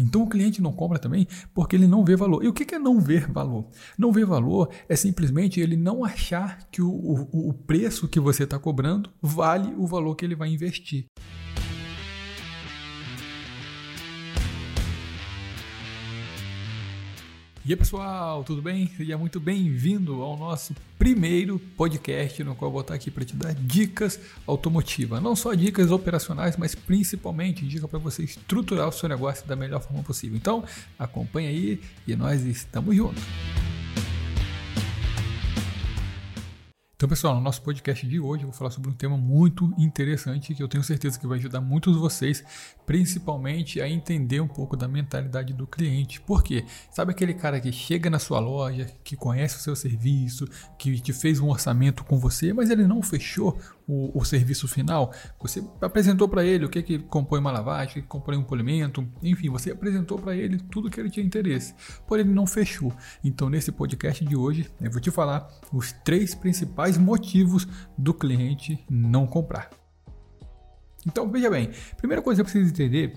Então o cliente não compra também porque ele não vê valor. E o que é não ver valor? Não ver valor é simplesmente ele não achar que o, o, o preço que você está cobrando vale o valor que ele vai investir. E aí pessoal, tudo bem? Seja muito bem-vindo ao nosso primeiro podcast no qual eu vou estar aqui para te dar dicas automotivas. Não só dicas operacionais, mas principalmente dicas para você estruturar o seu negócio da melhor forma possível. Então, acompanha aí e nós estamos juntos. Então, pessoal, no nosso podcast de hoje eu vou falar sobre um tema muito interessante que eu tenho certeza que vai ajudar muitos de vocês, principalmente a entender um pouco da mentalidade do cliente. Por quê? Sabe aquele cara que chega na sua loja, que conhece o seu serviço, que te fez um orçamento com você, mas ele não fechou o, o serviço final? Você apresentou para ele o que, que compõe uma lavagem, o que, que compõe um polimento, enfim, você apresentou para ele tudo que ele tinha interesse, porém ele não fechou. Então, nesse podcast de hoje, eu vou te falar os três principais principais motivos do cliente não comprar. Então, veja bem, primeira coisa que você precisa entender,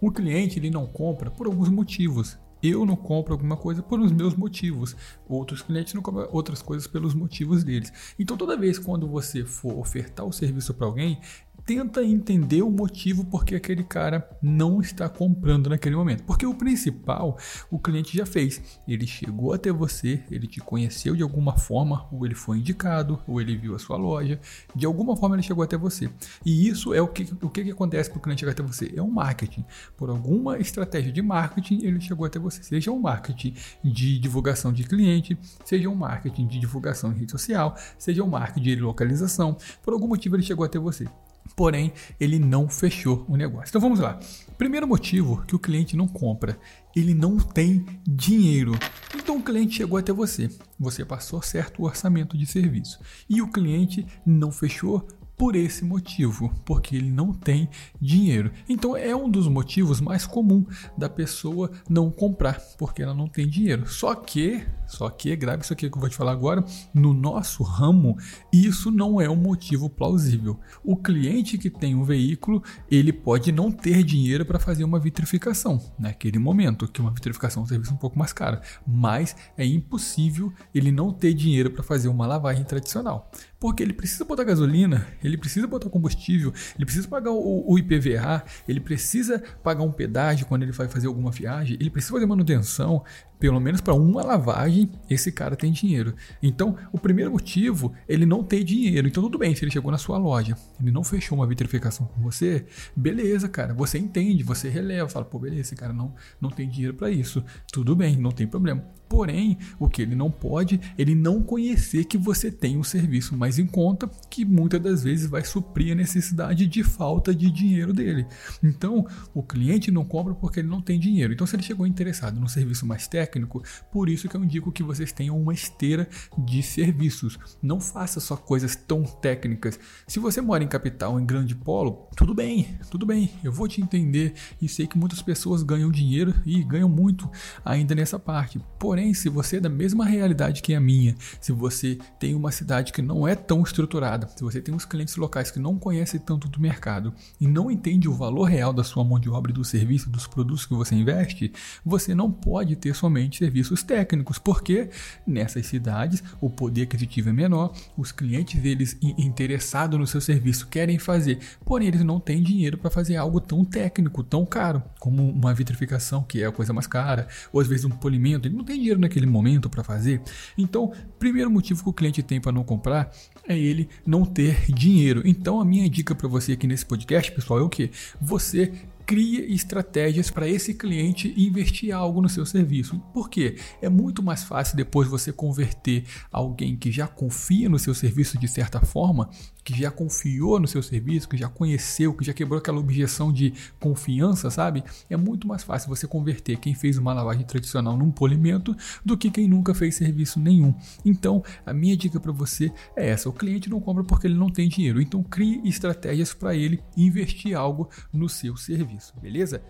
o cliente ele não compra por alguns motivos. Eu não compro alguma coisa por os meus motivos. Outros clientes não compram outras coisas pelos motivos deles. Então, toda vez quando você for ofertar o serviço para alguém, tenta entender o motivo por que aquele cara não está comprando naquele momento. Porque o principal, o cliente já fez. Ele chegou até você, ele te conheceu de alguma forma, ou ele foi indicado, ou ele viu a sua loja. De alguma forma ele chegou até você. E isso é o que, o que, que acontece para o cliente chegar até você. É um marketing. Por alguma estratégia de marketing, ele chegou até você. Seja um marketing de divulgação de cliente, seja um marketing de divulgação em rede social, seja um marketing de localização. Por algum motivo ele chegou até você porém ele não fechou o negócio. Então vamos lá. Primeiro motivo que o cliente não compra, ele não tem dinheiro. Então o cliente chegou até você, você passou certo orçamento de serviço e o cliente não fechou por esse motivo, porque ele não tem dinheiro. Então é um dos motivos mais comum da pessoa não comprar, porque ela não tem dinheiro. Só que, só que, grave isso aqui que eu vou te falar agora, no nosso ramo, isso não é um motivo plausível. O cliente que tem um veículo, ele pode não ter dinheiro para fazer uma vitrificação naquele momento, que uma vitrificação é um serviço um pouco mais caro, mas é impossível ele não ter dinheiro para fazer uma lavagem tradicional. Porque ele precisa botar gasolina, ele precisa botar combustível, ele precisa pagar o, o, IPVA, ele precisa pagar um pedágio quando ele vai fazer alguma viagem, ele precisa fazer manutenção, pelo menos para uma lavagem, esse cara tem dinheiro. Então, o primeiro motivo, ele não tem dinheiro. Então, tudo bem, se ele chegou na sua loja, ele não fechou uma vitrificação com você, beleza, cara, você entende, você releva, fala, pô, beleza, esse cara não, não tem dinheiro para isso. Tudo bem, não tem problema. Porém, o que ele não pode, ele não conhecer que você tem um serviço mais em conta, que muitas das vezes vai suprir a necessidade de falta de dinheiro dele. Então, o cliente não compra porque ele não tem dinheiro. Então, se ele chegou interessado num serviço mais técnico. Por isso que eu indico que vocês tenham uma esteira de serviços. Não faça só coisas tão técnicas. Se você mora em capital, em grande polo, tudo bem, tudo bem. Eu vou te entender e sei que muitas pessoas ganham dinheiro e ganham muito ainda nessa parte. Porém, se você é da mesma realidade que a minha, se você tem uma cidade que não é tão estruturada, se você tem uns clientes locais que não conhecem tanto do mercado e não entende o valor real da sua mão de obra e do serviço, dos produtos que você investe, você não pode ter somente somente serviços técnicos, porque nessas cidades o poder aquisitivo é menor, os clientes deles interessados no seu serviço querem fazer, porém eles não têm dinheiro para fazer algo tão técnico, tão caro, como uma vitrificação, que é a coisa mais cara, ou às vezes um polimento, ele não tem dinheiro naquele momento para fazer. Então, primeiro motivo que o cliente tem para não comprar é ele não ter dinheiro. Então, a minha dica para você aqui nesse podcast, pessoal, é o que? Você crie estratégias para esse cliente investir algo no seu serviço. Por quê? É muito mais fácil depois você converter alguém que já confia no seu serviço de certa forma que já confiou no seu serviço, que já conheceu, que já quebrou aquela objeção de confiança, sabe? É muito mais fácil você converter quem fez uma lavagem tradicional num polimento do que quem nunca fez serviço nenhum. Então, a minha dica para você é essa: o cliente não compra porque ele não tem dinheiro. Então, crie estratégias para ele investir algo no seu serviço, beleza?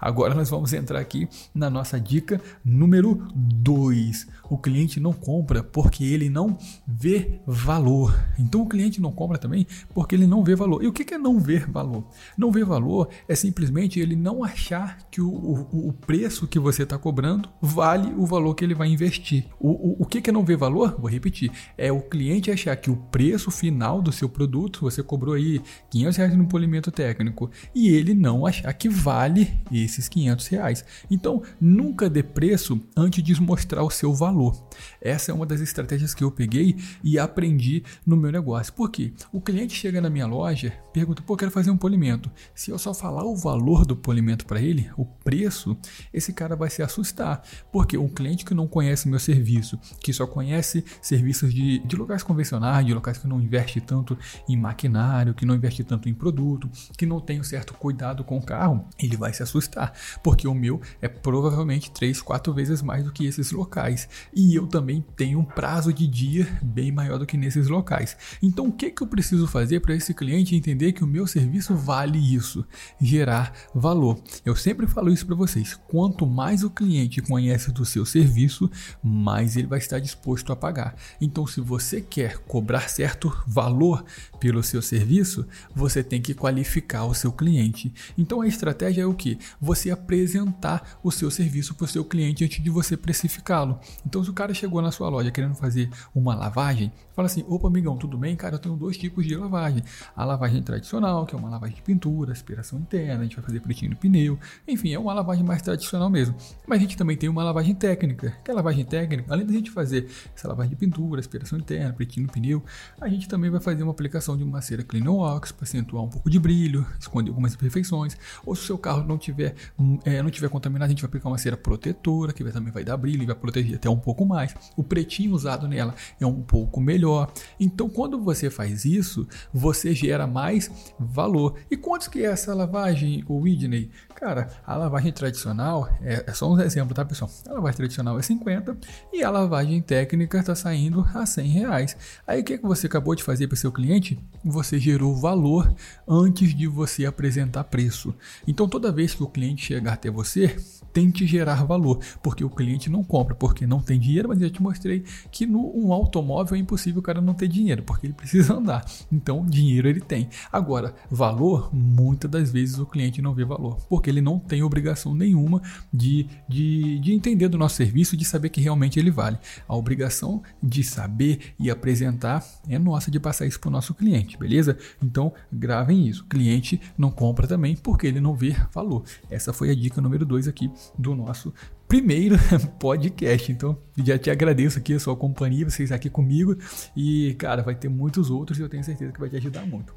Agora nós vamos entrar aqui na nossa dica número 2. O cliente não compra porque ele não vê valor. Então o cliente não compra também porque ele não vê valor. E o que é não ver valor? Não ver valor é simplesmente ele não achar que o, o, o preço que você está cobrando vale o valor que ele vai investir. O, o, o que é não ver valor? Vou repetir. É o cliente achar que o preço final do seu produto, você cobrou aí 500 reais no polimento técnico, e ele não achar que vale esses 500 reais. Então, nunca dê preço antes de mostrar o seu valor. Essa é uma das estratégias que eu peguei e aprendi no meu negócio. Por quê? O cliente chega na minha loja, pergunta, pô, quero fazer um polimento. Se eu só falar o valor do polimento para ele, o preço, esse cara vai se assustar. Porque um cliente que não conhece meu serviço, que só conhece serviços de, de locais convencionais, de locais que não investe tanto em maquinário, que não investe tanto em produto, que não tem um certo cuidado com o carro, ele vai se assustar. Porque o meu é provavelmente 3, 4 vezes mais do que esses locais. E eu também tenho um prazo de dia bem maior do que nesses locais. Então, o que, que eu preciso fazer para esse cliente entender que o meu serviço vale isso? Gerar valor. Eu sempre falo isso para vocês. Quanto mais o cliente conhece do seu serviço, mais ele vai estar disposto a pagar. Então, se você quer cobrar certo valor pelo seu serviço, você tem que qualificar o seu cliente. Então, a estratégia é o que? Você apresentar o seu serviço para o seu cliente antes de você precificá-lo. Então, se o cara chegou na sua loja querendo fazer uma lavagem, fala assim: opa, amigão, tudo bem? Cara, eu tenho dois tipos de lavagem. A lavagem tradicional, que é uma lavagem de pintura, aspiração interna, a gente vai fazer pretinho no pneu. Enfim, é uma lavagem mais tradicional mesmo. Mas a gente também tem uma lavagem técnica. Que é a lavagem técnica, além da gente fazer essa lavagem de pintura, aspiração interna, pretinho no pneu, a gente também vai fazer uma aplicação de uma cera Clean Wax para acentuar um pouco de brilho, esconder algumas imperfeições. Ou se o seu carro não tiver, é, não tiver contaminado, a gente vai aplicar uma cera protetora, que também vai dar brilho e vai proteger até um pouco mais. O pretinho usado nela é um pouco melhor. Então, quando você faz isso, você gera mais valor. E quanto que é essa lavagem, o Whitney? Cara, a lavagem tradicional, é, é só um exemplo, tá pessoal? A lavagem tradicional é 50 e a lavagem técnica está saindo a 100 reais. Aí o que, é que você acabou de fazer para seu cliente? Você gerou valor antes de você apresentar preço. Então toda vez que o cliente chegar até você, tente gerar valor, porque o cliente não compra porque não tem dinheiro, mas eu te mostrei que no um automóvel é impossível o cara não ter dinheiro, porque ele precisa andar. Então, dinheiro ele tem. Agora, valor, muitas das vezes o cliente não vê valor, porque ele não tem obrigação nenhuma de, de, de entender do nosso serviço, de saber que realmente ele vale. A obrigação de saber e apresentar é nossa de passar isso para o nosso cliente, beleza? Então, gravem isso. O cliente não compra também porque ele não vê valor. Essa foi a dica número 2 aqui do nosso primeiro podcast. Então, já te agradeço aqui a sua companhia, vocês aqui comigo. E, cara, vai ter muitos outros e eu tenho certeza que vai te ajudar muito.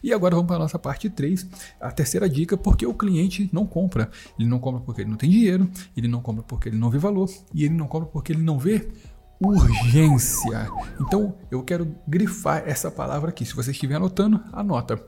E agora vamos para a nossa parte 3, a terceira dica, porque o cliente não compra. Ele não compra porque ele não tem dinheiro, ele não compra porque ele não vê valor e ele não compra porque ele não vê urgência. Então eu quero grifar essa palavra aqui. Se você estiver anotando, anota.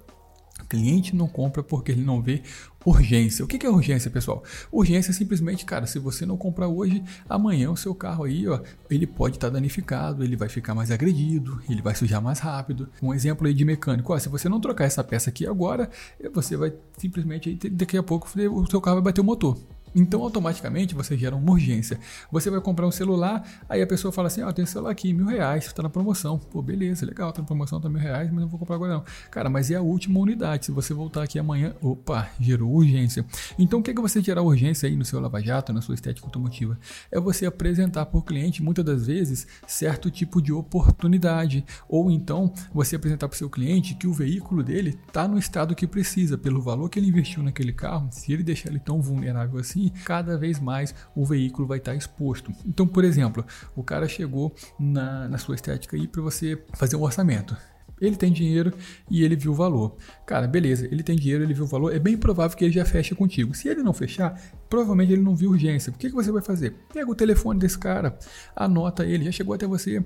O cliente não compra porque ele não vê urgência. O que é urgência, pessoal? Urgência é simplesmente, cara, se você não comprar hoje, amanhã o seu carro aí, ó, ele pode estar tá danificado, ele vai ficar mais agredido, ele vai sujar mais rápido. Um exemplo aí de mecânico, ó, se você não trocar essa peça aqui agora, você vai simplesmente, daqui a pouco, o seu carro vai bater o motor. Então, automaticamente, você gera uma urgência. Você vai comprar um celular, aí a pessoa fala assim: Ó, oh, tem um celular aqui, mil reais, está na promoção. Pô, beleza, legal, tá na promoção, tá mil reais, mas não vou comprar agora não. Cara, mas é a última unidade. Se você voltar aqui amanhã, opa, gerou urgência. Então, o que é que você gerar urgência aí no seu lava-jato, na sua estética automotiva? É você apresentar para o cliente, muitas das vezes, certo tipo de oportunidade. Ou então, você apresentar para o seu cliente que o veículo dele está no estado que precisa, pelo valor que ele investiu naquele carro. Se ele deixar ele tão vulnerável assim, cada vez mais o veículo vai estar exposto. Então, por exemplo, o cara chegou na, na sua estética aí para você fazer um orçamento. Ele tem dinheiro e ele viu o valor. Cara, beleza, ele tem dinheiro, ele viu o valor, é bem provável que ele já feche contigo. Se ele não fechar, provavelmente ele não viu urgência. O que, que você vai fazer? Pega o telefone desse cara, anota ele, já chegou até você,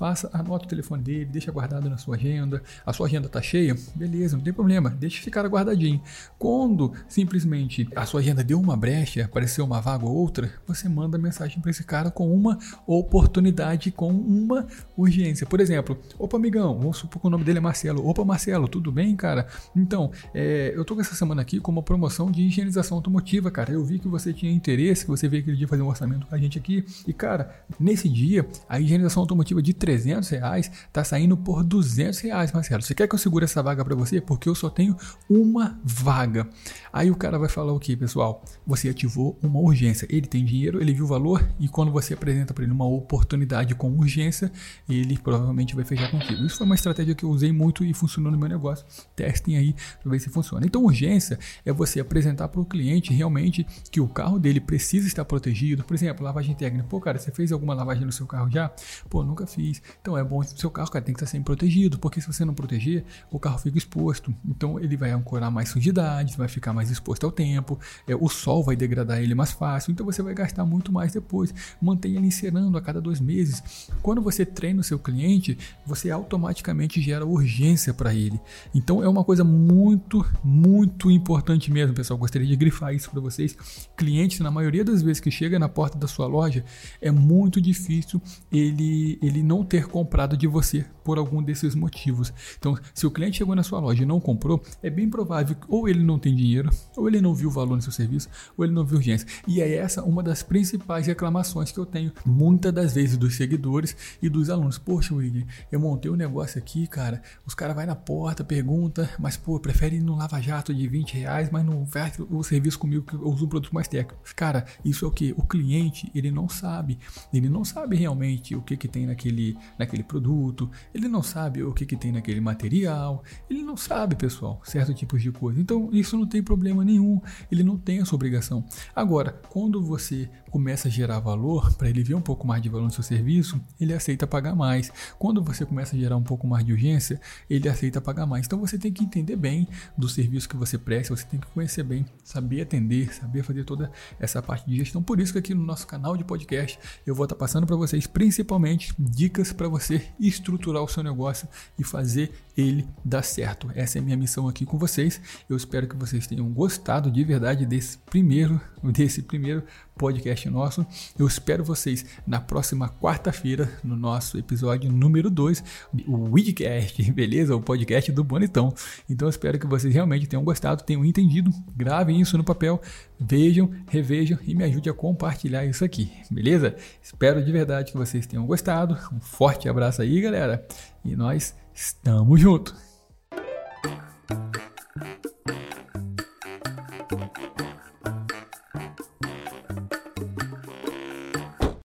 faça, anota o telefone dele, deixa guardado na sua agenda. A sua agenda está cheia? Beleza, não tem problema, deixa ficar guardadinho. Quando simplesmente a sua agenda deu uma brecha, apareceu uma vaga ou outra, você manda mensagem para esse cara com uma oportunidade, com uma urgência. Por exemplo, opa, amigão, vamos supor que o nome dele é Marcelo. Opa, Marcelo, tudo bem, cara? Então, é, eu tô com essa semana aqui com uma promoção de higienização automotiva, cara. Eu vi que você tinha interesse, que você veio aquele dia fazer um orçamento com a gente aqui. E, cara, nesse dia, a higienização automotiva de 300 reais tá saindo por 200 reais, Marcelo. Você quer que eu segure essa vaga para você? Porque eu só tenho uma vaga. Aí o cara vai falar o que, pessoal? Você ativou uma urgência. Ele tem dinheiro, ele viu o valor e quando você apresenta para ele uma oportunidade com urgência, ele provavelmente vai fechar contigo. Isso foi uma estratégia que eu usei muito e funcionou no meu negócio. Testem aí para ver se funciona. Então, urgência é você apresentar para o cliente realmente que o carro dele precisa estar protegido. Por exemplo, lavagem técnica. Pô, cara, você fez alguma lavagem no seu carro já? Pô, nunca fiz. Então é bom o seu carro, cara, tem que estar sempre protegido, porque se você não proteger, o carro fica exposto. Então ele vai ancorar mais sujidades, vai ficar mais exposto ao tempo, é, o sol vai degradar ele mais fácil, então você vai gastar muito mais depois. Mantenha ele encerando a cada dois meses. Quando você treina o seu cliente, você automaticamente gera urgência para ele. Então é uma coisa muito, muito importante mesmo, pessoal. Gostaria de grifar isso para vocês. Clientes, na maioria das vezes que chega na porta da sua loja, é muito difícil ele, ele não ter comprado de você por algum desses motivos. Então, se o cliente chegou na sua loja e não comprou, é bem provável que ou ele não tem dinheiro, ou ele não viu o valor no seu serviço, ou ele não viu urgência. E é essa uma das principais reclamações que eu tenho muitas das vezes dos seguidores e dos alunos. Poxa, William, eu montei um negócio aqui, cara. Os caras vai na porta, pergunta, mas pô, prefere ir no Lava Jato de 20 reais, mas não faz o serviço comigo que eu uso um produto mais técnico. Cara, isso é o que? O cliente, ele não sabe. Ele não sabe realmente o que, que tem naquele, naquele produto, ele não sabe o que, que tem naquele material, ele não sabe, pessoal, certo tipos de coisa. Então, isso não tem problema nenhum, ele não tem essa obrigação. Agora, quando você começa a gerar valor, para ele ver um pouco mais de valor no seu serviço, ele aceita pagar mais. Quando você começa a gerar um pouco mais de urgência, ele aceita pagar mais. Então, você tem que entender bem do serviço que você presta, você tem que conhecer bem, saber atender, saber fazer toda essa parte de gestão. Por isso que aqui no nosso canal de podcast eu vou estar passando para vocês principalmente dicas para você estruturar o seu negócio e fazer ele dar certo. Essa é a minha missão aqui com vocês. Eu espero que vocês tenham gostado de verdade desse primeiro, desse primeiro podcast nosso. Eu espero vocês na próxima quarta-feira, no nosso episódio número 2, o Widcast, beleza? O podcast do Bonitão. Então eu espero que vocês realmente tenham gostado, tenham entendido, gravem isso no papel, vejam, revejam e me ajude a compartilhar isso aqui, beleza? Espero de verdade que vocês tenham gostado. Um forte abraço aí, galera. E nós estamos juntos.